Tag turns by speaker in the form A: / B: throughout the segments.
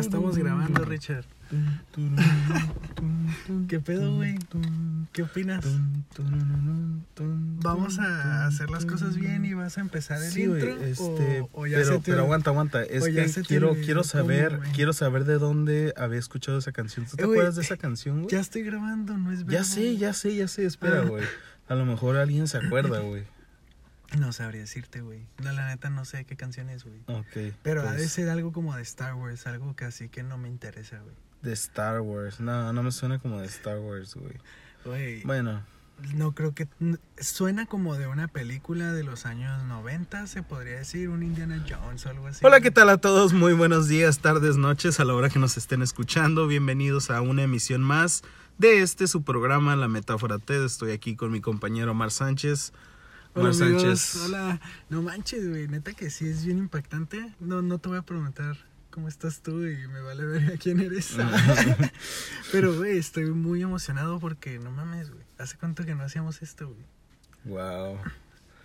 A: estamos grabando, Richard. ¿Qué pedo, güey? ¿Qué opinas? Vamos a hacer las cosas bien y vas a empezar el
B: Sí,
A: intro.
B: este,
A: o, o ya
B: pero,
A: se te-
B: pero aguanta, aguanta. Es
A: ya
B: que quiero, quiero saber, quiero saber de dónde había escuchado esa canción. ¿Tú te
A: Eh,
B: acuerdas de esa canción, güey?
A: Ya estoy grabando, no es
B: Ya
A: verdad.
B: sé, ya sé, ya sé. Espera,
A: Ah.
B: güey. A lo mejor alguien se acuerda, güey.
A: No sabría decirte, güey. No, la neta no sé qué canción es, güey.
B: Ok.
A: Pero ha de
B: pues,
A: ser algo como de Star Wars, algo que así que no me interesa, güey.
B: De Star Wars. No, no me suena como de Star Wars, güey.
A: Güey,
B: Bueno,
A: no creo que... Suena como de una película de los años 90, se podría decir, un Indiana Jones o algo así.
B: Hola, ¿qué tal a todos? Muy buenos días, tardes, noches, a la hora que nos estén escuchando. Bienvenidos a una emisión más de este su programa, La Metáfora TED. Estoy aquí con mi compañero Omar Sánchez.
A: Hola, amigos.
B: Sánchez.
A: Hola. No manches, güey. Neta que sí es bien impactante. No, no te voy a preguntar cómo estás tú y me vale ver a quién eres. Pero, güey, estoy muy emocionado porque no mames, güey. ¿Hace cuánto que no hacíamos esto, güey?
B: Wow.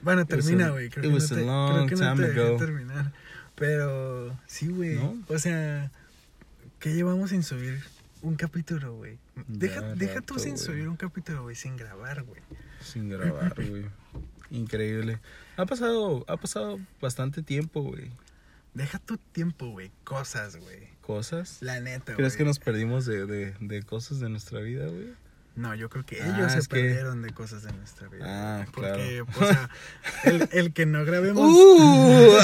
A: Bueno, termina, güey. Creo no
B: was
A: te,
B: a long
A: creo que no te dejé terminar. Pero sí, güey.
B: ¿No?
A: O sea, ¿qué llevamos sin subir un capítulo, güey? Deja, deja tú
B: rato,
A: sin subir un capítulo, güey, sin grabar, güey.
B: Sin grabar, güey. Increíble. Ha pasado, ha pasado bastante tiempo, güey.
A: Deja tu tiempo, güey. Cosas, güey.
B: Cosas.
A: La neta, güey.
B: ¿Crees que nos perdimos de, de, de cosas de nuestra vida, güey?
A: No, yo creo que
B: Ah,
A: ellos se
B: que-
A: perdieron de cosas de nuestra vida.
B: Ah,
A: Porque,
B: claro.
A: o sea, el, el que no grabemos,
B: ¡Uh!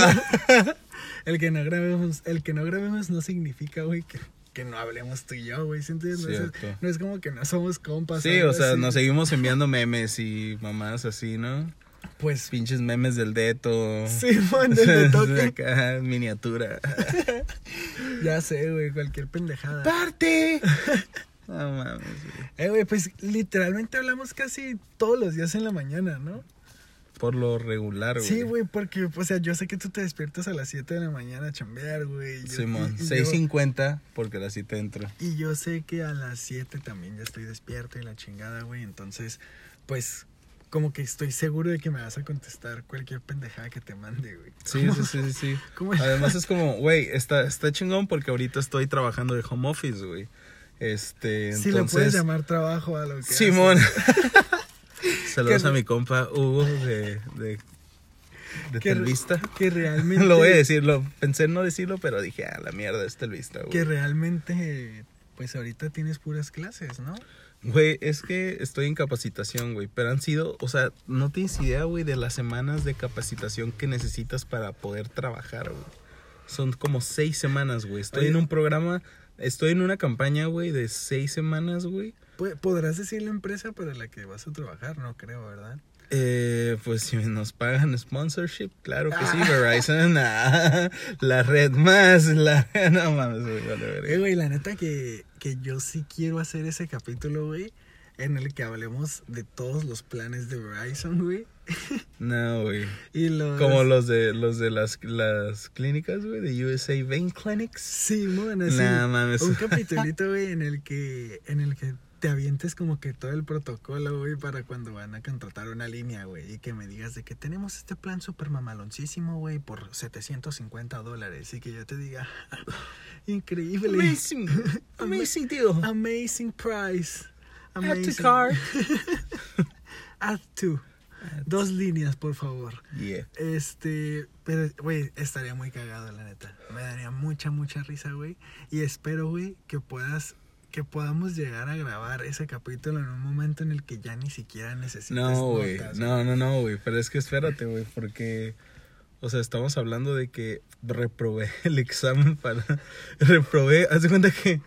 A: el que no grabemos, el que no grabemos no significa, güey, que, que no hablemos tú y yo, güey. ¿sí entiendes? No es,
B: Cierto.
A: no es como que no somos compas.
B: Sí, o sea,
A: así.
B: nos seguimos enviando memes y mamás así, ¿no?
A: Pues,
B: Pinches memes del deto.
A: sí, man, del de toque.
B: Acá, miniatura.
A: Ya sé, güey, cualquier pendejada.
B: ¡Parte! No mames, güey.
A: Eh, güey, pues literalmente hablamos casi todos los días en la mañana, ¿no?
B: Por lo regular, güey.
A: Sí, güey, porque, o sea, yo sé que tú te despiertas a las 7 de la mañana a chambear, güey.
B: Simón,
A: y- y yo-
B: 6.50 porque la cita entro.
A: Y yo sé que a las 7 también ya estoy despierto y la chingada, güey. Entonces, pues, como que estoy seguro de que me vas a contestar cualquier pendejada que te mande, güey.
B: Sí, sí, sí, sí, sí.
A: ¿Cómo?
B: Además es como, güey, está, está chingón porque ahorita estoy trabajando de home office, güey. Este,
A: Si le puedes
B: entonces...
A: llamar trabajo a lo que
B: Simón. Saludos a mi compa Hugo de, de, de
A: Que,
B: Telvista.
A: que realmente...
B: Lo voy a decirlo. Pensé en no decirlo, pero dije, ah, la mierda, es Telvista, güey.
A: Que realmente, pues, ahorita tienes puras clases, ¿no?
B: Güey, es que estoy en capacitación, güey. Pero han sido, o sea, no tienes idea, güey, de las semanas de capacitación que necesitas para poder trabajar, güey. Son como seis semanas, güey. Estoy
A: Oye.
B: en un programa, estoy en una campaña, güey, de seis semanas, güey.
A: Podrás decir la empresa para la que vas a trabajar, no creo, ¿verdad?
B: Eh, pues si nos pagan sponsorship, claro que sí, Verizon, ah, la red más, la no mames, güey, vale,
A: Eh, güey, la neta que, que yo sí quiero hacer ese capítulo, güey, en el que hablemos de todos los planes de Verizon, güey.
B: No, güey.
A: Y los...
B: Como los de los de las, las clínicas, güey, de USA Vein Clinics.
A: Sí, bueno, así.
B: Nah, mames.
A: Un capitulito, güey, en el que en el que te avientes como que todo el protocolo, güey, para cuando van a contratar una línea, güey, y que me digas de que tenemos este plan súper mamaloncísimo, güey, por 750 dólares, y que yo te diga, increíble,
B: Amazing, amazing deal.
A: amazing price,
B: Add to
A: amazing,
B: cart.
A: add to, dos líneas, por favor.
B: Yeah.
A: Este, pero, güey, estaría muy cagado, la neta. Me daría mucha, mucha risa, güey. Y espero, güey, que puedas, que podamos llegar a grabar ese capítulo en un momento en el que ya ni siquiera necesites
B: No, güey. No, no, no, güey. Pero es que espérate, güey, porque. O sea, estamos hablando de que reprobé el examen para. Reprobé. Haz de cuenta que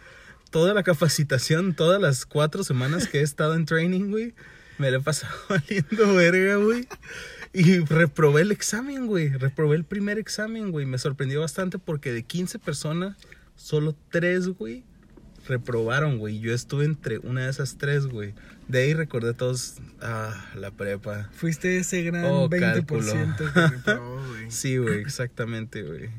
B: toda la capacitación, todas las cuatro semanas que he estado en training, güey, me la he pasado valiendo verga, güey. Y reprobé el examen, güey. Reprobé el primer examen, güey. Me sorprendió bastante porque de 15 personas, solo 3, güey, reprobaron, güey. Yo estuve entre una de esas tres, güey. De ahí recordé todos, ah, la prepa.
A: Fuiste ese gran
B: Oh,
A: 20% que reprobó, güey.
B: Sí, güey, exactamente, güey.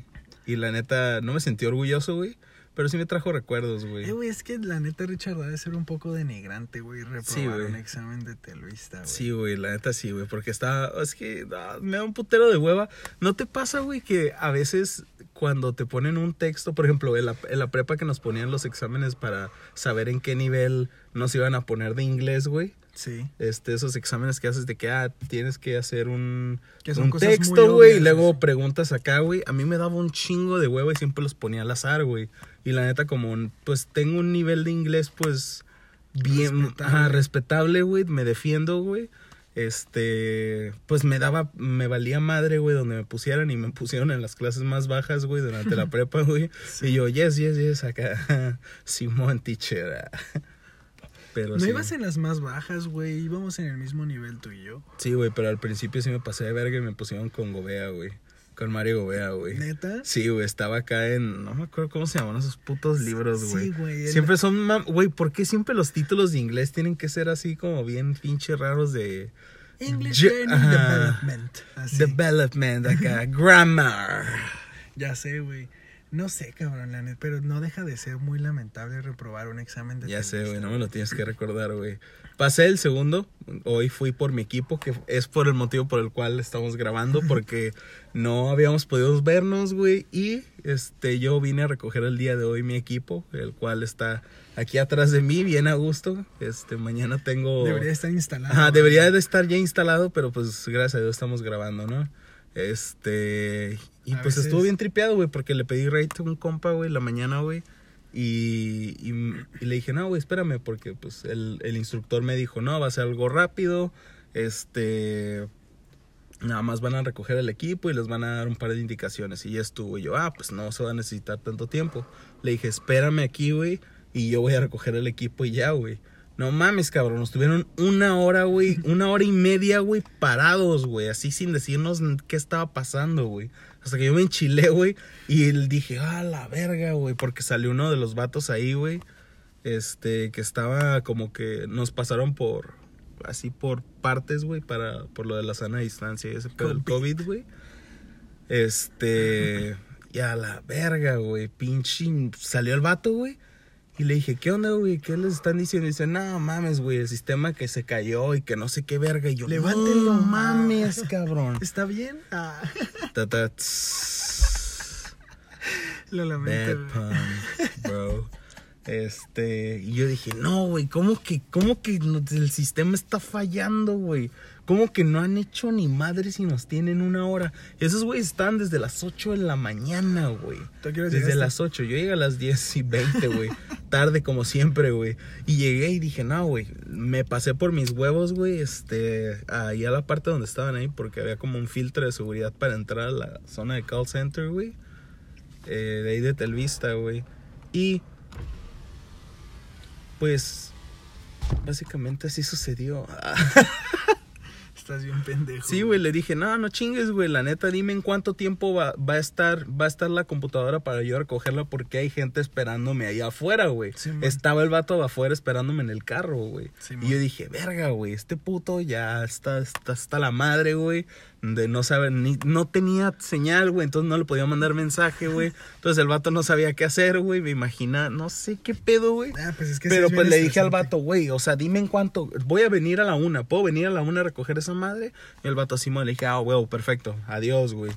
B: Y la neta, no me sentí orgulloso, güey. Pero sí me trajo recuerdos,
A: Eh,
B: güey.
A: güey, es que la neta, Richard, debe ser un poco denigrante, güey, reprobar
B: Sí, güey.
A: un examen de telvista, güey.
B: Sí, güey, la neta sí, güey. Porque está, es que ah, me da un putero de hueva. ¿No te pasa, güey, que a veces cuando te ponen un texto, por ejemplo, en la, en la prepa que nos ponían los exámenes para saber en qué nivel nos iban a poner de inglés, güey.
A: Sí.
B: Este, esos exámenes que haces de que, ah, tienes que hacer un,
A: Que
B: un texto, güey, y luego preguntas acá, güey. A mí me daba un chingo de huevo y siempre los ponía al azar, güey. Y la neta, como, pues, tengo un nivel de inglés, pues, bien,
A: Respetable.
B: ajá, respetable, güey, me defiendo, güey. Este, pues me daba, me valía madre, güey, donde me pusieran y me pusieron en las clases más bajas, güey, durante la prepa, güey. Y yo, yes, yes, yes, acá, Simón, teacher. Pero
A: No
B: sí.
A: ibas en las más bajas, güey. Íbamos en el mismo nivel tú y yo.
B: Sí, güey, pero al principio sí me pasé de verga y me pusieron con Gobea, güey. Con Mario Gobea, güey.
A: ¿Neta?
B: Sí, güey, estaba acá en. No me acuerdo cómo se llaman esos putos libros, güey.
A: Sí, güey. el-
B: Siempre son. mam- Güey, ¿por qué siempre los títulos de inglés tienen que ser así como bien pinche raros de.
A: English Learning
B: ajá.
A: Development. Así.
B: Development, acá. grammar.
A: Ya sé, güey. No sé, cabrón, la neta, pero no deja de ser muy lamentable reprobar un examen de
B: Ya sé, güey, no me lo tienes que recordar, güey. Pasé el segundo, hoy fui por mi equipo, que es por el motivo por el cual estamos grabando, porque no habíamos podido vernos, güey, y este yo vine a recoger el día de hoy mi equipo, el cual está aquí atrás de mí, bien a gusto. Este, mañana tengo
A: Debería estar instalado.
B: Ajá, debería de estar ya instalado, pero pues gracias a Dios estamos grabando, ¿no? Este. Y
A: A
B: pues
A: veces-
B: estuvo bien tripeado, güey, porque le pedí rate a un compa, güey, la mañana, güey. Y, y, y le dije, no, güey, espérame, porque pues el, el instructor me dijo, no, va a ser algo rápido. Este. Nada más van a recoger el equipo y les van a dar un par de indicaciones. Y ya estuvo. Y yo, ah, pues no se va a necesitar tanto tiempo. Le dije, espérame aquí, güey, y yo voy a recoger el equipo y ya, güey. No mames, cabrón. Nos tuvieron una hora, güey. Una hora y media, güey, parados, güey. Así sin decirnos qué estaba pasando, güey. Hasta que yo me enchilé, güey. Y él dije, ah, la verga, güey. Porque salió uno de los vatos ahí, güey. Este, que estaba como que nos pasaron por, así por partes, güey, para, por lo de la sana distancia y ese pedo del
A: COVID.
B: COVID, güey. Este, y a la verga, güey. Pinche, salió el vato, güey. Y le dije, ¿qué onda, güey? ¿Qué les están diciendo? Y dice, no mames, güey, el sistema que se cayó y que no sé qué verga. Y yo,
A: Levántenlo.
B: no mames, cabrón.
A: ¿Está bien? Ah,
B: Ta,
A: lo lamento.
B: Bro. Este, y yo dije, no, güey, ¿cómo que, cómo que el sistema está fallando, güey? ¿Cómo que no han hecho ni madre si nos tienen una hora? Esos güeyes están desde las 8 de la mañana, güey.
A: ¿Tú a qué horas
B: Desde
A: llegaste?
B: las 8. Yo llegué a las 10 y 20, güey. Tarde como siempre, güey. Y llegué y dije, no, güey. Me pasé por mis huevos, güey. Este, ahí a la parte donde estaban ahí, porque había como un filtro de seguridad para entrar a la zona de call center, güey. Eh, de ahí de Telvista, güey. Y, pues, básicamente así sucedió.
A: Estás bien pendejo.
B: Sí, güey, le dije, no, no chingues, güey, la neta, dime en cuánto tiempo va, va a estar va a estar la computadora para yo recogerla porque hay gente esperándome ahí afuera, güey.
A: Sí.
B: Estaba el vato afuera esperándome en el carro, güey.
A: Sí,
B: y yo dije, verga, güey, este puto ya está, está hasta la madre, güey, de no saber, ni, no tenía señal, güey, entonces no le podía mandar mensaje, güey. Entonces el vato no sabía qué hacer, güey, me imagina, no sé qué pedo, güey.
A: Ah, pues es que
B: Pero
A: es
B: pues le dije al vato, güey, o sea, dime en cuánto, voy a venir a la una, ¿puedo venir a la una a recoger esa madre? Y el vato así, le dije, ah, güey, perfecto, adiós, güey.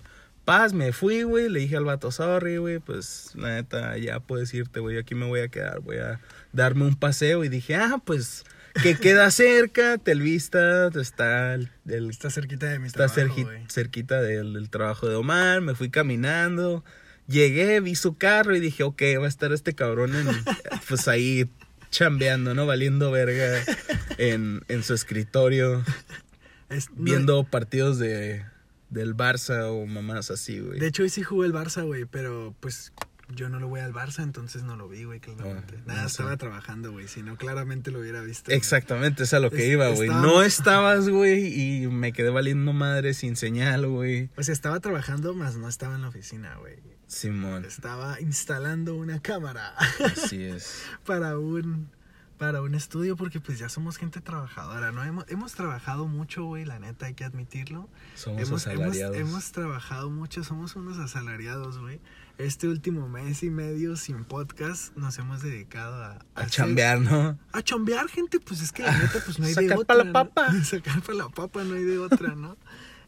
B: Paz, me fui, güey, le dije al vato, sorry, güey, pues la neta, ya puedes irte, güey, aquí me voy a quedar, voy a darme un paseo. Y dije, ah, pues, que queda cerca, Telvista, está el, el-
A: Está cerquita de mi
B: está
A: trabajo,
B: cerqui- cerquita del, del trabajo de Omar, me fui caminando, llegué, vi su carro y dije, ok, va a estar este cabrón en, pues ahí chambeando, ¿no? Valiendo verga en, en su escritorio,
A: Es- no,
B: viendo partidos de, del Barça o mamás así, güey.
A: de hecho, hoy sí jugó el Barça, güey, pero pues yo no lo voy al Barça, entonces no lo vi, güey, claramente.
B: Ah,
A: Nada,
B: no sé.
A: estaba trabajando, güey, si no, claramente lo hubiera visto.
B: Exactamente, es a lo que
A: Es-
B: iba, güey.
A: estaba-
B: No estabas, güey, y me quedé valiendo madre sin señal, güey.
A: O sea, estaba trabajando, más no estaba en la oficina, güey.
B: Simón,
A: Estaba instalando una cámara
B: así es.
A: para un para un estudio porque pues ya somos gente trabajadora, ¿no? Hemos, hemos trabajado mucho, güey, la neta, hay que admitirlo.
B: Somos
A: Hemos, hemos,
B: asalariados.
A: hemos trabajado mucho, somos unos asalariados, güey. Este último mes y medio sin podcast nos hemos dedicado a...
B: A chambear, ¿no?
A: A chambear, gente, pues es que la neta, pues no hay de
B: Sacar
A: otra.
B: pa' la
A: ¿no?
B: papa.
A: Sacar para la papa, no hay de otra, ¿no?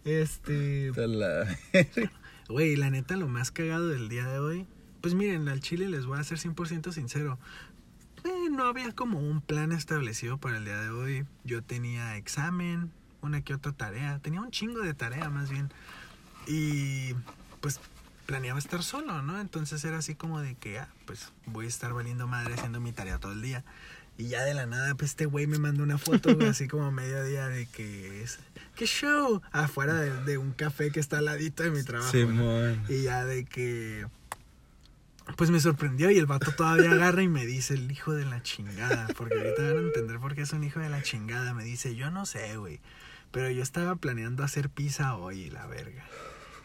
A: Este...
B: La-
A: Güey, la neta, lo más cagado del día de hoy. Pues miren, al chile les voy a ser 100% sincero. Eh, no había como un plan establecido para el día de hoy. Yo tenía examen, una que otra tarea. Tenía un chingo de tarea más bien. Y pues planeaba estar solo, ¿no? Entonces era así como de que, ah, pues voy a estar valiendo madre haciendo mi tarea todo el día. Y ya de la nada, pues este güey me mandó una foto, güey, así como a mediodía de que es, ¿qué show? Afuera de, de un café que está al ladito de mi trabajo. ¿no?
B: Simón.
A: Y ya de que. Pues me sorprendió y el vato todavía agarra y me dice el hijo de la chingada. Porque ahorita van a entender por qué es un hijo de la chingada. Me dice, yo no sé, güey. Pero yo estaba planeando hacer pizza hoy, la verga.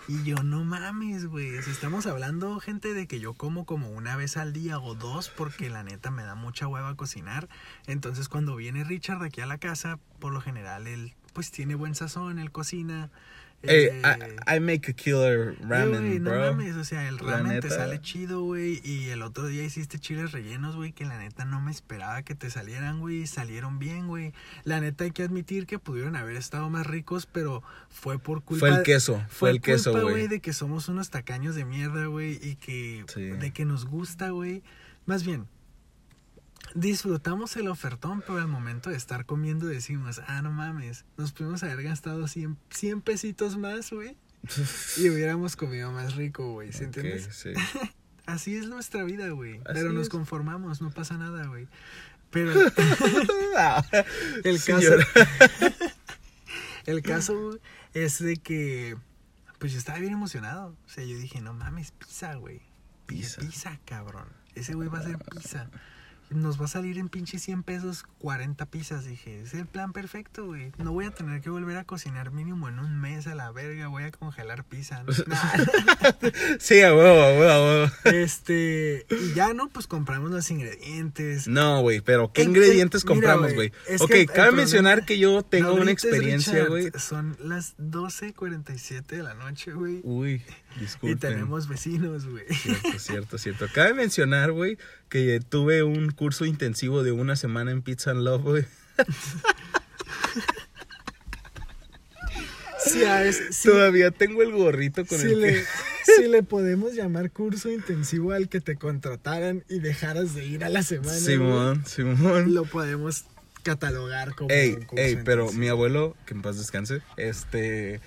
A: Y yo, no mames, güey. Estamos hablando, gente, de que yo como como una vez al día o dos, porque la neta me da mucha hueva cocinar. Entonces, cuando viene Richard aquí a la casa, por lo general, él pues tiene buen sazón, él cocina.
B: Hey,
A: eh,
B: I, I make a killer ramen,
A: no
B: bro.
A: mames, o sea, el ramen te sale chido, güey. Y el otro día hiciste chiles rellenos, güey, que la neta no me esperaba que te salieran, güey. Salieron bien, güey. La neta hay que admitir que pudieron haber estado más ricos, pero fue por culpa
B: Fue el queso, fue el queso, güey.
A: de que somos unos tacaños de mierda, güey, y que
B: Sí.
A: de que nos gusta, güey. Más bien, disfrutamos el ofertón, pero al momento de estar comiendo decimos, ah, no mames, nos pudimos haber gastado 100, 100 pesitos más, güey. Y hubiéramos comido más rico, güey, ¿sí entiendes?
B: sí.
A: Así es nuestra vida, güey. Pero nos conformamos, no pasa nada, güey. Pero el caso, el caso es de que, pues yo estaba bien emocionado. O sea, yo dije, no mames, pizza, güey.
B: Pizza.
A: Pizza, cabrón. Ese güey va a hacer pizza. Nos va a salir en pinche 100 pesos 40 pizzas. Dije, es el plan perfecto, güey. No voy a tener que volver a cocinar mínimo en un mes a la verga. Voy a congelar pizza. Nah.
B: Sí, a huevo, a huevo, a huevo.
A: Este, y ya no, pues compramos los ingredientes.
B: No, güey, pero ¿qué
A: El- el-
B: ingredientes compramos,
A: güey,
B: Ok,
A: que
B: cabe
A: problema-
B: mencionar que yo tengo
A: No
B: una experiencia, güey.
A: Son las 12.47 de la noche, güey.
B: Uy,
A: Y tenemos vecinos, güey.
B: Cierto, cierto, cierto. Cabe mencionar, güey, que tuve un curso intensivo de una semana en Pizza and Love, güey.
A: Sí, sí,
B: Todavía tengo el gorrito con
A: sí
B: el
A: le,
B: que...
A: sí le podemos llamar curso intensivo al que te contrataran y dejaras de ir a la semana. güey,
B: Simón, Simón.
A: Lo podemos catalogar como
B: Ey,
A: un curso
B: ey, pero
A: intensivo.
B: mi abuelo, que en paz descanse, este,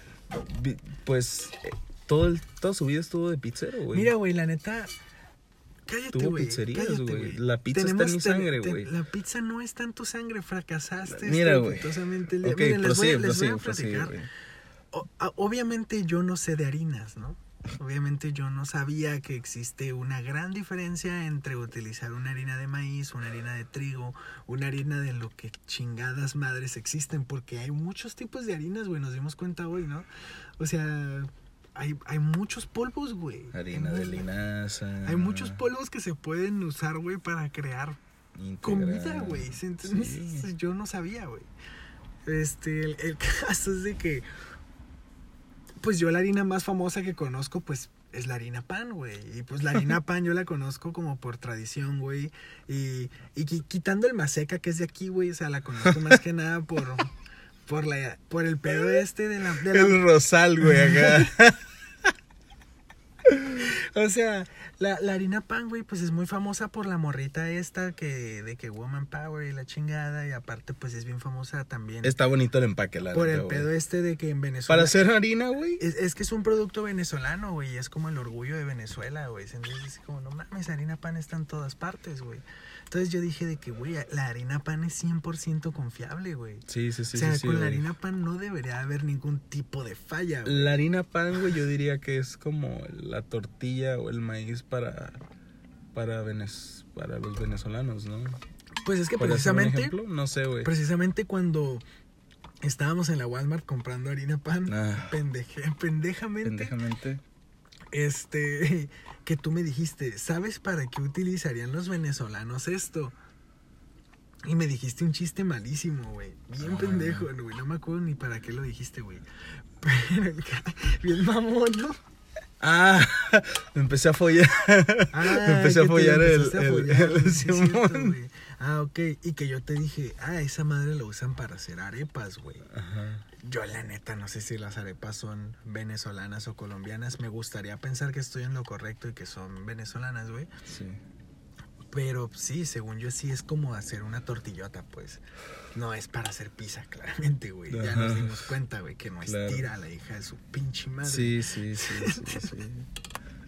B: pues, todo el, toda su vida estuvo de pizzero, güey.
A: Mira, güey, la neta. Cállate,
B: Tuvo pizzerías,
A: cállate,
B: güey. La pizza está en
A: Tenemos-
B: mi sangre, güey.
A: La pizza no está en tu sangre, fracasaste.
B: Mira, güey.
A: Miren, les voy a-
B: prosigue,
A: les voy a
B: prosigue, prosigue.
A: O- a- obviamente yo no sé de harinas, ¿no? Obviamente yo no sabía que existe una gran diferencia entre utilizar una harina de maíz, una harina de trigo, una harina de lo que chingadas madres existen, porque hay muchos tipos de harinas, güey, nos dimos cuenta hoy, ¿no? O sea, hay, hay muchos polvos, güey.
B: Harina
A: Hay
B: de linaza.
A: Hay muchos polvos que se pueden usar, güey, para crear comida, güey.
B: ¿sí.
A: Yo no sabía, güey. Este, el, el caso es de que, pues yo la harina más famosa que conozco, pues es la harina pan, güey. Y pues la harina pan yo la conozco como por tradición, güey. Y, y qui- quitando el maseca que es de aquí, güey, o sea, la conozco más que nada por, por, la, por el pedo este de la... de la-
B: El rosal, güey, acá.
A: O sea, la, la harina pan, güey, pues es muy famosa por la morrita esta que de que woman power y la chingada y aparte pues es bien famosa también
B: Está bonito el empaque, la
A: por
B: neta,
A: el
B: güey.
A: pedo este de que en Venezuela
B: Para hacer harina, güey.
A: es, es que es un producto venezolano, güey, y es como el orgullo de Venezuela, güey. Entonces es como, no mames, harina pan está en todas partes, güey. Entonces yo dije de que, güey, la harina pan es 100% confiable, güey.
B: Sí, sí, sí.
A: o sea,
B: sí, sí,
A: con la harina pan no debería haber ningún tipo de falla, güey.
B: La harina pan, güey, yo diría que es como la tortilla o el maíz para para Venez- para los venezolanos, ¿no?
A: Pues es que
B: ¿Puede ser un
A: precisamente
B: ejemplo? No sé, güey.
A: Precisamente cuando estábamos en la Walmart comprando harina pan,
B: Ah.
A: pendeje, pendejamente,
B: Pendejamente.
A: Este, que tú me dijiste, ¿sabes para qué utilizarían los venezolanos esto? Y me dijiste un chiste malísimo, güey. Bien
B: Ah.
A: pendejo, güey. No me acuerdo ni para qué lo dijiste, güey. Pero el bien mamón, ¿no?
B: Ah, me empecé a follar.
A: Ah,
B: me empecé a follar el,
A: a follar, cierto,
B: Simón.
A: Ah, ok. Y que yo te dije, ah, esa madre la usan para hacer arepas, güey.
B: Ajá.
A: Yo la neta no sé si las arepas son venezolanas o colombianas. Me gustaría pensar que estoy en lo correcto y que son venezolanas, güey.
B: Sí.
A: Pero sí, según yo sí es como hacer una tortillota, pues. No es para hacer pizza, claramente, güey. Ya nos dimos cuenta, güey, que no
B: Claro.
A: estira la hija de su pinche madre.
B: Sí, sí, sí, sí, sí.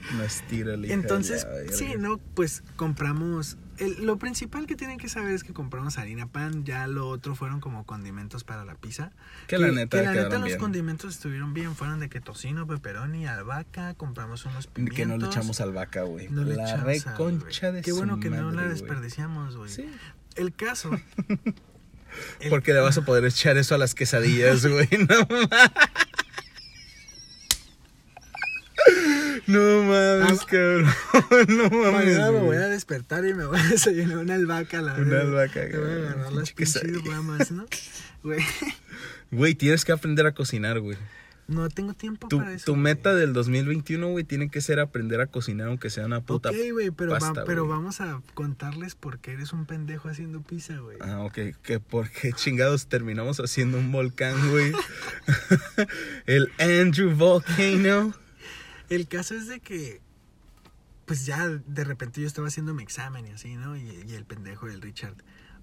B: No estira la hija de
A: Entonces,
B: la
A: sí, ¿no? Pues compramos. el- lo principal que tienen que saber es que compramos harina pan. Ya lo otro fueron como condimentos para la pizza.
B: Que la neta
A: que la neta los
B: bien.
A: condimentos estuvieron bien. Fueron de que tocino, pepperoni, albahaca. Compramos unos pimientos.
B: Que no le echamos albahaca, güey.
A: No le
B: la
A: echamos sal,
B: reconcha de
A: Qué
B: su
A: bueno que no la desperdiciamos, güey.
B: Sí.
A: El caso. el-
B: Porque le vas a poder echar eso a las quesadillas, güey. No mames. No mames,
A: Ah,
B: cabrón. No mames.
A: Mañana me voy
B: güey.
A: a despertar y me voy a desayunar una albahaca, la
B: Una albahaca,
A: Me voy a
B: güey.
A: agarrar las pinches ramas, ¿no? Güey,
B: Güey, tienes que aprender a cocinar, güey.
A: no tengo tiempo
B: Tu,
A: para eso.
B: tu
A: güey.
B: meta del 2021, güey, tiene que ser aprender a cocinar, aunque sea una puta.
A: Ok, güey, pero, va-
B: pasta,
A: pero
B: güey.
A: vamos a contarles por qué eres un pendejo haciendo pizza, güey.
B: Ah, ok. Que por qué chingados terminamos haciendo un volcán, güey. El Andrew Volcano.
A: El caso es de que, pues ya de repente yo estaba haciendo mi examen y así, ¿no? Y, y el pendejo del Richard,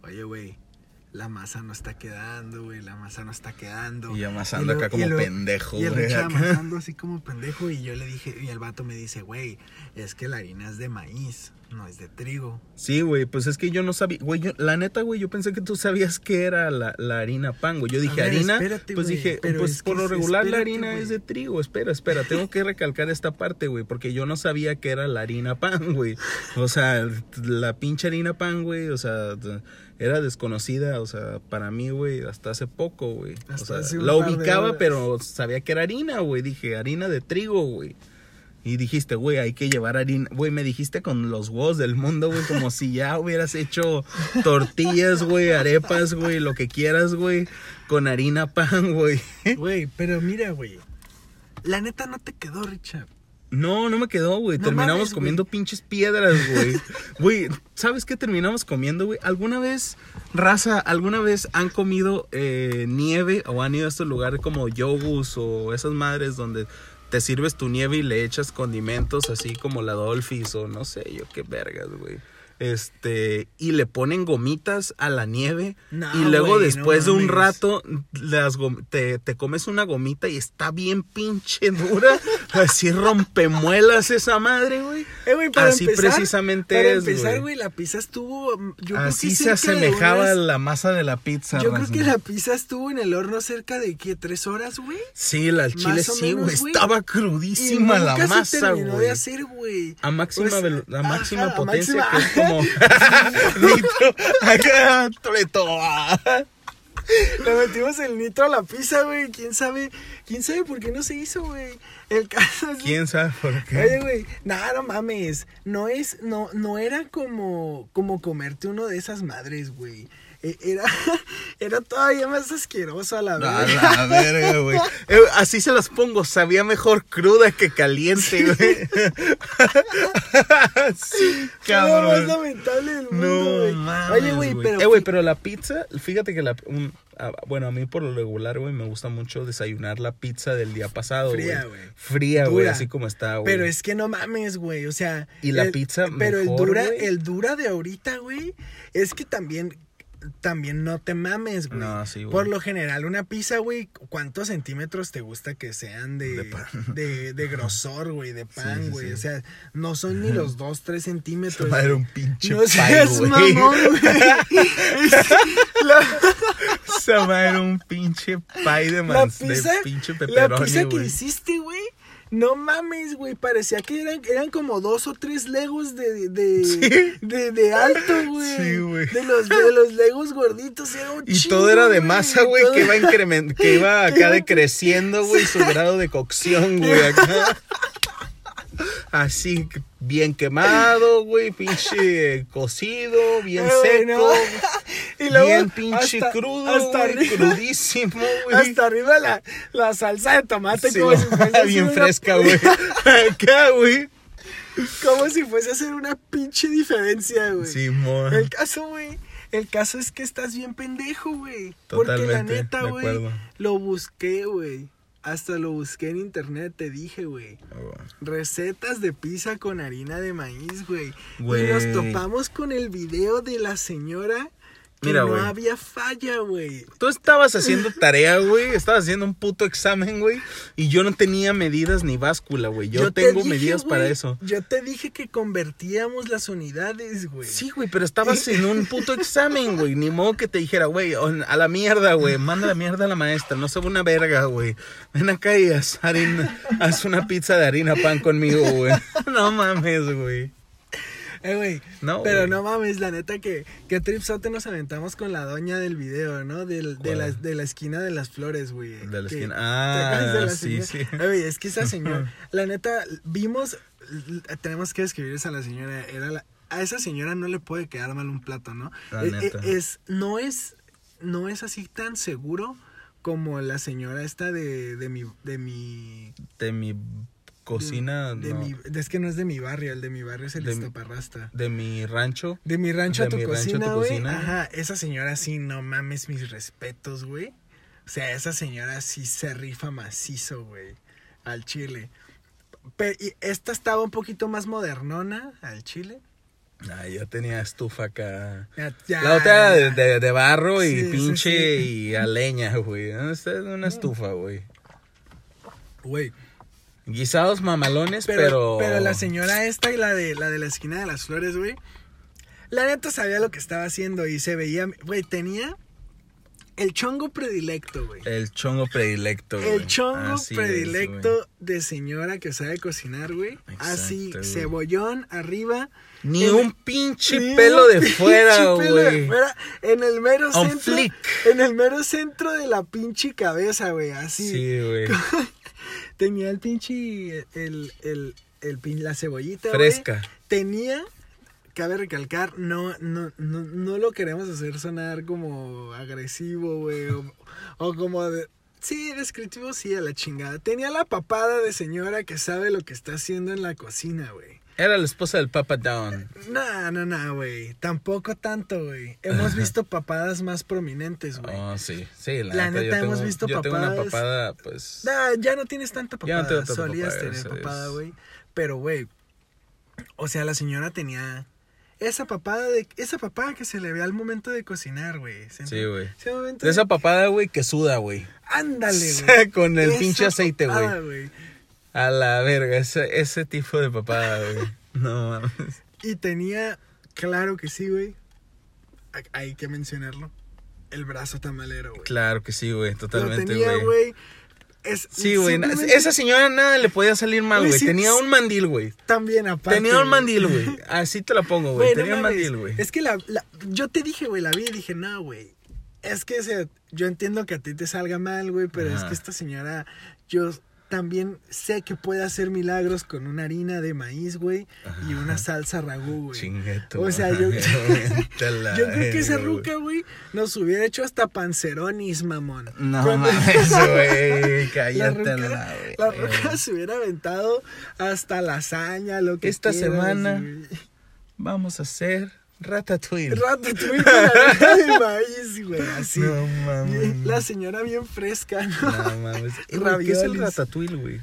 A: oye, güey, la masa no está quedando, güey, la masa no está quedando.
B: Y amasando acá como
A: y luego-
B: pendejo,
A: Y el
B: güey.
A: Amasando así como pendejo y yo le dije, y el vato me dice, güey, es que la harina es de maíz, no es de trigo.
B: Sí, güey, pues es que yo no sabía, güey, yo- la neta, güey, yo pensé que tú sabías que era la, la harina pan, güey. Yo dije,
A: ver,
B: harina,
A: espérate,
B: pues
A: güey,
B: dije, pues
A: es
B: por lo regular la harina
A: güey.
B: es de trigo. Espera, espera, tengo que recalcar esta parte, güey, porque yo no sabía que era la harina pan, güey. O sea, la pinche harina pan, güey, o sea, era desconocida, o sea, para mí, güey, hasta hace poco, güey. O sea, la ubicaba, pero sabía que era harina, güey. Dije, harina de trigo, güey. Y dijiste, güey, hay que llevar harina. Güey, me dijiste con los huevos del mundo, güey, como si ya hubieras hecho tortillas, güey, arepas, güey, lo que quieras, güey, con harina pan, güey.
A: Güey, pero mira, güey, la neta no te quedó, Richard.
B: No, no me quedó, güey.
A: No
B: terminamos
A: mames,
B: comiendo pinches piedras, güey. Güey, ¿sabes qué terminamos comiendo, güey? ¿Alguna vez, raza, alguna vez han comido eh, nieve o han ido a estos lugares como Yogus o esas madres donde te sirves tu nieve y le echas condimentos así como la Dolphis o no sé yo qué vergas, güey? Este, y le ponen gomitas a la nieve
A: No,
B: y luego después
A: no
B: de un rato las te, te comes una gomita y está bien pinche dura, así rompemuelas esa madre, güey.
A: Eh, para
B: Así
A: empezar,
B: precisamente
A: para
B: es,
A: empezar,
B: güey.
A: la pizza estuvo. Yo
B: Así
A: creo que
B: se asemejaba
A: unas-
B: la masa de la pizza.
A: Yo creo que la pizza estuvo en el horno cerca de ¿qué? ¿Tres horas, güey?
B: Sí, la al chile sí, güey. Estaba crudísima la
A: nunca
B: masa, güey.
A: de hacer, güey.
B: A máxima, velo- a máxima
A: ajá, a
B: potencia,
A: máxima-
B: que como nitro. Acá.
A: Le metimos el nitro a la pizza, güey. ¿Quién sabe? ¿Quién sabe por qué no se hizo, güey? El caso es...
B: ¿Quién sabe por
A: Oye,
B: qué?
A: güey, nada, no mames. No es, no, no era como, como comerte uno de esas madres, güey. E- Era, era todavía más asqueroso a la
B: A
A: vez.
B: la verga, güey. Eh, Así se las pongo. Sabía mejor cruda que caliente, güey. sí,
A: Lo más
B: cabrón.
A: lamentable del mundo,
B: No mames,
A: Oye, güey, pero...
B: Eh, güey, pero la pizza, fíjate que la... un- ah, bueno, a mí por lo regular, güey, me gusta mucho desayunar la pizza del día pasado, güey.
A: Fría, güey.
B: Fría, güey, así como está, güey.
A: Pero es que no mames, güey. O sea.
B: Y la
A: el-
B: pizza
A: Pero
B: mejor,
A: el dura, el dura de ahorita, güey. Es que también. También no te mames, güey.
B: No, sí, güey.
A: Por lo general, una pizza, güey, ¿cuántos centímetros te gusta que sean de,
B: De pan.
A: de, de grosor, güey, de pan,
B: sí,
A: güey?
B: sí.
A: O sea, no son ni los 2, 3 centímetros.
B: Era
A: güey.
B: un pinche
A: No
B: pie,
A: seas
B: güey.
A: mamón, güey. La-
B: Esa madre era un pinche pie de,
A: La
B: mans
A: pizza,
B: de pinche
A: la pizza que
B: güey.
A: hiciste, güey. No mames, güey. Parecía que eran, eran como dos o tres legos de, de,
B: Sí.
A: de, de alto, güey.
B: Sí, güey.
A: De los, de los legos gorditos. Era un
B: Y
A: chingo,
B: todo era de masa, güey,
A: Todo-
B: que iba increment que iba acá decreciendo, güey, su grado de cocción, güey, acá. así bien quemado, güey, pinche cocido, bien
A: Eh,
B: seco,
A: no. Y luego,
B: bien pinche
A: hasta-
B: crudo,
A: hasta arriba-
B: crudísimo, güey.
A: Hasta arriba la, la salsa de tomate
B: Sí,
A: como si fuese
B: bien fresca, güey. Acá, güey.
A: Como si fuese a hacer una pinche diferencia, güey.
B: Simón.
A: El caso, güey. El caso es que estás bien pendejo, güey. Porque la neta, güey. Lo busqué, güey. Hasta lo busqué en internet, te dije, güey. Recetas de pizza con harina de maíz, güey. Y nos topamos con el video de la señora que
B: Mira,
A: no había falla, güey.
B: Tú estabas haciendo tarea, güey. Estabas haciendo un puto examen, güey. Y yo no tenía medidas ni báscula, güey. Yo,
A: te
B: tengo
A: dije,
B: medidas para eso.
A: Yo te dije que convertíamos las unidades, güey.
B: Sí, güey, pero estabas en un puto examen, güey. Ni modo que te dijera, güey, on- a la mierda, güey. Manda la mierda a la maestra. No sabe una verga, güey. Ven acá y haz, harina, haz una pizza de harina pan conmigo, güey. No mames, güey.
A: Eh, güey.
B: No,
A: Pero no mames, la neta que, que tripsote nos aventamos con la doña del video, ¿no? Del, de, la, de la esquina de las flores, güey.
B: De la
A: Que-
B: esquina.
A: ¿te acuerdas de
B: Ah,
A: la
B: sí,
A: señora?
B: sí.
A: Eh, güey, es que esa señora, la neta, vimos, tenemos que describirles a la señora, era la, a esa señora no le puede quedar mal un plato, ¿no?
B: La
A: Eh, eh,
B: neta.
A: es, no es, no es así tan seguro como la señora esta de, de mi, de mi
B: De mi cocina,
A: de, de
B: no.
A: mi, es que no es de mi barrio, el de mi barrio es el
B: De
A: Iztaparrasta.
B: De mi rancho.
A: De mi rancho a
B: De
A: tu
B: mi rancho a tu
A: cocina,
B: cocina.
A: Ajá, esa señora sí, no mames mis respetos, güey. O sea, esa señora sí se rifa macizo, güey. Al chile. Pe- y esta estaba un poquito más modernona al chile.
B: Ah, ya tenía estufa acá.
A: Ya- ya-
B: La otra de, de- de barro y
A: Sí, sí,
B: pinche
A: sí.
B: y a leña, güey. Esta es una estufa, güey.
A: Güey.
B: Guisados mamalones,
A: Pero,
B: pero.
A: pero la señora esta y la de la de la esquina de las flores, güey. La neta sabía lo que estaba haciendo y se veía, güey, tenía el chongo predilecto, güey.
B: El chongo predilecto, güey.
A: El chongo
B: Así
A: predilecto de señora que sabe cocinar, güey. Así,
B: güey.
A: cebollón arriba.
B: Ni
A: En-
B: un pinche
A: Ni
B: pelo
A: un
B: de
A: pinche
B: fuera, güey.
A: fuera, En el mero
B: On
A: centro.
B: flick.
A: En el mero centro de la pinche cabeza, güey. Así.
B: Sí, güey.
A: Tenía el pinche. El, el, el, pin- la cebollita.
B: Fresca.
A: Tenía. Cabe recalcar, no, no, no, no lo queremos hacer sonar como agresivo, güey. O, o como de. Sí, descriptivo, sí, a la chingada. Tenía la papada de señora que sabe lo que está haciendo en la cocina, güey.
B: Era la esposa del Papa Down.
A: No, no, no, güey. Tampoco tanto, güey. Hemos visto papadas más prominentes, güey.
B: Oh, sí. Sí, la,
A: La
B: neta, yo
A: hemos
B: tengo,
A: visto
B: yo tengo una
A: papadas-
B: papada, pues.
A: Nah, ya no tienes tanta
B: Ya
A: papada.
B: no tengo tanta
A: Solías
B: papada,
A: tener papada, güey. Pero, güey. O sea, la señora tenía. Esa papada de. Esa papada que se le ve al momento de cocinar, güey. ¿Se
B: Sí, güey.
A: Momento
B: De esa papada, güey, que suda, güey.
A: Ándale, güey.
B: Con el
A: Esa
B: pinche aceite, güey. A la verga, ese, ese tipo de papada, güey. No mames.
A: Y tenía. Claro que sí, güey. Hay que mencionarlo. El brazo tamalero, güey.
B: Claro que sí, güey,
A: Lo
B: totalmente,
A: tenía,
B: güey.
A: Es
B: Sí, güey.
A: simplemente
B: Esa señora nada le podía salir mal,
A: Güey, sí,
B: Tenía un mandil, güey.
A: También aparte.
B: Tenía un mandil, güey. Así te la pongo, güey.
A: No
B: Tenía un mandil, güey.
A: Es que la, la- yo te dije, güey, la vi y dije, no, güey. Es que yo entiendo que a ti te salga mal, güey, pero es que esta señora, yo también sé que puede hacer milagros con una harina de maíz, güey, y una salsa ragú, güey.
B: Chingueto.
A: O sea, yo,
B: yo
A: creo que esa ruca, güey, nos hubiera hecho hasta panceronis, mamón.
B: No
A: Cuando-
B: mames, güey.
A: La
B: Cállate
A: ruca,
B: la,
A: la
B: güey.
A: ruca se hubiera aventado hasta lasaña, lo que
B: Esta
A: quieras,
B: semana-
A: güey.
B: Vamos a hacer ratatouille.
A: Ratatouille con de maíz, güey, así.
B: No mames.
A: La señora bien fresca, ¿no?
B: No mames. Eh, ¿Qué es el ratatouille, güey?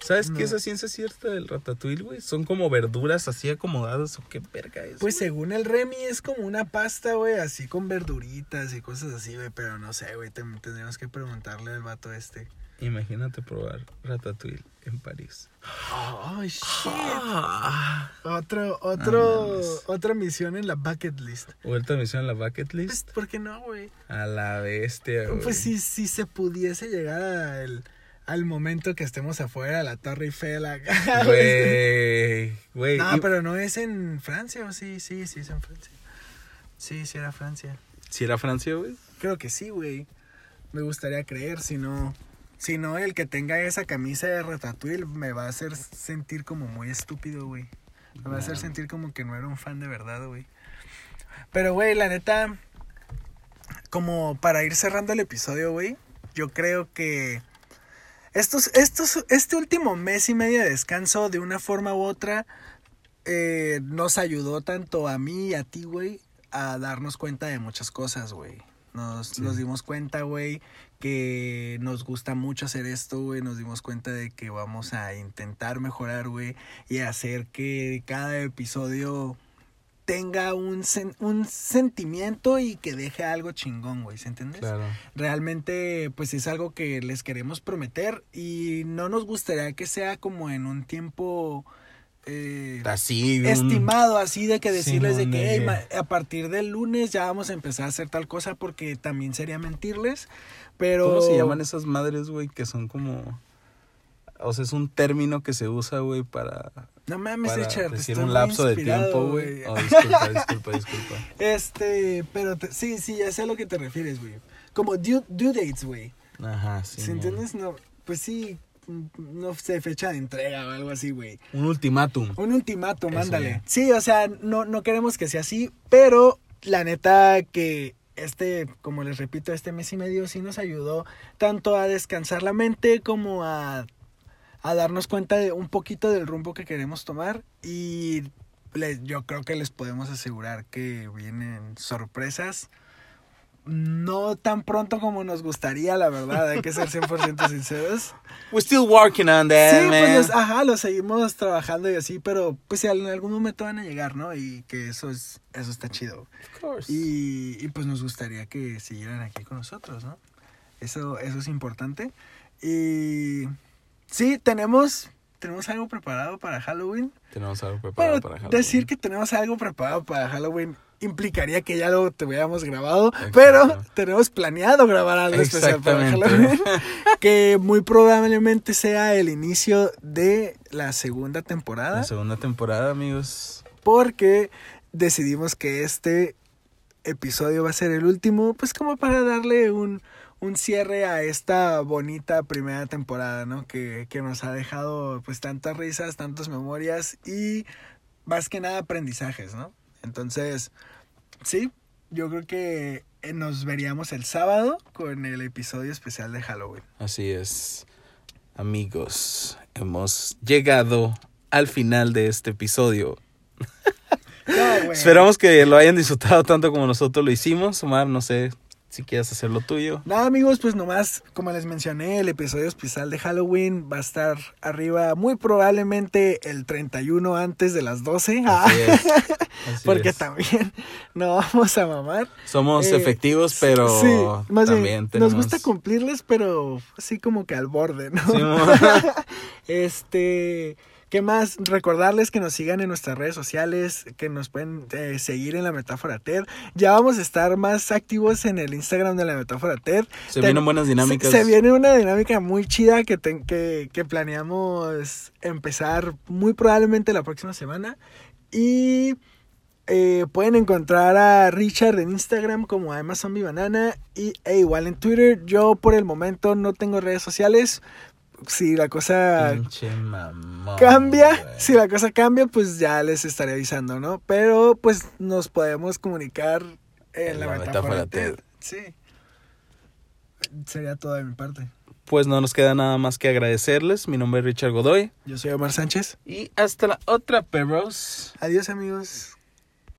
B: ¿Sabes
A: No.
B: qué es la ciencia cierta del ratatouille, güey? Son como verduras así acomodadas o qué verga es.
A: Pues según el Remy es como una pasta, güey, así con verduritas y cosas así, güey, pero no sé, güey, ten- tendríamos que preguntarle al vato este.
B: Imagínate probar ratatouille en París.
A: Oh, shit.
B: Ah.
A: Otro, otro,
B: mames.
A: otra misión en la bucket list.
B: Vuelta a misión en la bucket
A: Pues,
B: list.
A: ¿por qué no, güey?
B: A la bestia, güey.
A: Pues si, si se pudiese llegar al, al momento que estemos afuera de la Torre Eiffel
B: Güey, güey.
A: No,
B: y-
A: pero no es en Francia, ¿o sí? Sí, sí es en Francia. Sí, sí era Francia.
B: ¿Si era Francia, güey?
A: Creo que sí, güey. Me gustaría creer, si no... sino el que tenga esa camisa de Ratatouille me va a hacer sentir como muy estúpido, güey. Me va a hacer sentir como que no era un fan de verdad, güey. Pero, güey, la neta, como para ir cerrando el episodio, güey, yo creo que estos, estos, este último mes y medio de descanso, de una forma u otra, eh, nos ayudó tanto a mí y a ti, güey, a darnos cuenta de muchas cosas, güey. Nos,
B: Sí.
A: nos dimos cuenta, güey, que nos gusta mucho hacer esto, güey. Nos dimos cuenta de que vamos a intentar mejorar, güey, y hacer que cada episodio tenga un, sen- un sentimiento y que deje algo chingón, güey, ¿se entiendes?
B: Claro.
A: realmente pues es algo que les queremos prometer y no nos gustaría que sea como en un tiempo eh,
B: Así. un-
A: estimado así de que decirles de que
B: de
A: "Hey,
B: que-
A: ma- a partir del lunes ya vamos a empezar a hacer tal cosa porque también sería mentirles pero
B: ¿Cómo se llaman esas madres, güey? Que son como. O sea, es un término que se usa, güey, para,
A: no mames
B: para
A: Richard
B: decir un lapso de tiempo, güey. Oh, disculpa, disculpa, disculpa.
A: este pero te- sí sí ya sé a lo que te refieres güey como due, due dates güey
B: Ajá, sí.
A: ¿Sí entiendes? No, pues sí, no sé, fecha de entrega o algo así, güey.
B: Un ultimátum.
A: Un ultimátum,
B: Eso
A: ándale.
B: ya.
A: Sí, o sea, no, no queremos que sea así, pero la neta que este, como les repito, este mes y medio sí nos ayudó tanto a descansar la mente como a, a darnos cuenta de un poquito del rumbo que queremos tomar y yo creo que les podemos asegurar que vienen sorpresas. No tan pronto como nos gustaría, la verdad, hay que ser 100% sinceros.
B: We're still working on that,
A: Sí,
B: man.
A: pues los- ajá, lo seguimos trabajando y así, pero pues en algún momento van a llegar, ¿no? Y que eso es, eso está chido.
B: Of course.
A: Y, y pues nos gustaría que siguieran aquí con nosotros, ¿no? Eso, eso es importante. Y sí, tenemos, tenemos algo preparado para Halloween.
B: Tenemos algo preparado
A: Pero
B: para Halloween.
A: decir que tenemos algo preparado para Halloween implicaría que ya lo tuviéramos grabado,
B: Exacto.
A: pero tenemos planeado grabar algo especial para. Halloween, que muy probablemente sea el inicio de la segunda temporada,
B: La segunda temporada, amigos.
A: porque decidimos que este episodio va a ser el último, pues como para darle un, un cierre a esta bonita primera temporada, ¿no? Que, que nos ha dejado pues tantas risas, tantas memorias y más que nada aprendizajes, ¿no? Entonces, sí, yo creo que eh, nos veríamos el sábado con el episodio especial de Halloween.
B: Así es. Amigos, hemos llegado al final de este episodio.
A: No.
B: Esperamos que lo hayan disfrutado tanto como nosotros lo hicimos. Omar, no sé si quieres hacer lo tuyo.
A: Nada amigos, pues nomás, como les mencioné, el episodio especial de Halloween va a estar arriba muy probablemente el 31 antes de las 12. Ah,
B: Así es. Así
A: porque
B: es.
A: también no vamos a mamar.
B: Somos
A: Eh,
B: efectivos, pero
A: sí, más bien,
B: también tenemos...
A: nos gusta cumplirles, pero así como que al borde, ¿no?
B: Sí,
A: este, ¿qué más? Recordarles que nos sigan en nuestras redes sociales, que nos pueden eh, seguir en la metáfora TED. Ya vamos a estar más activos en el Instagram de la metáfora TED.
B: Se
A: Ten-
B: vienen buenas dinámicas.
A: Se, se viene una dinámica muy chida que, ten- que, que planeamos empezar muy probablemente la próxima semana. Y eh, pueden encontrar a Richard en Instagram como Amazon Mi Banana y e igual en Twitter. Yo por el momento no tengo redes sociales. Si la cosa
B: mamón,
A: cambia, si la cosa cambia, pues ya les estaré avisando, ¿no? Pero pues nos podemos comunicar en,
B: En
A: la,
B: la
A: metáfora
B: metáfora
A: TED.
B: TED.
A: Sí. Sería todo de mi parte.
B: Pues no nos queda nada más que agradecerles. Mi nombre es Richard Godoy.
A: Yo soy Omar Sánchez.
B: Y hasta la otra, perros.
A: Adiós amigos.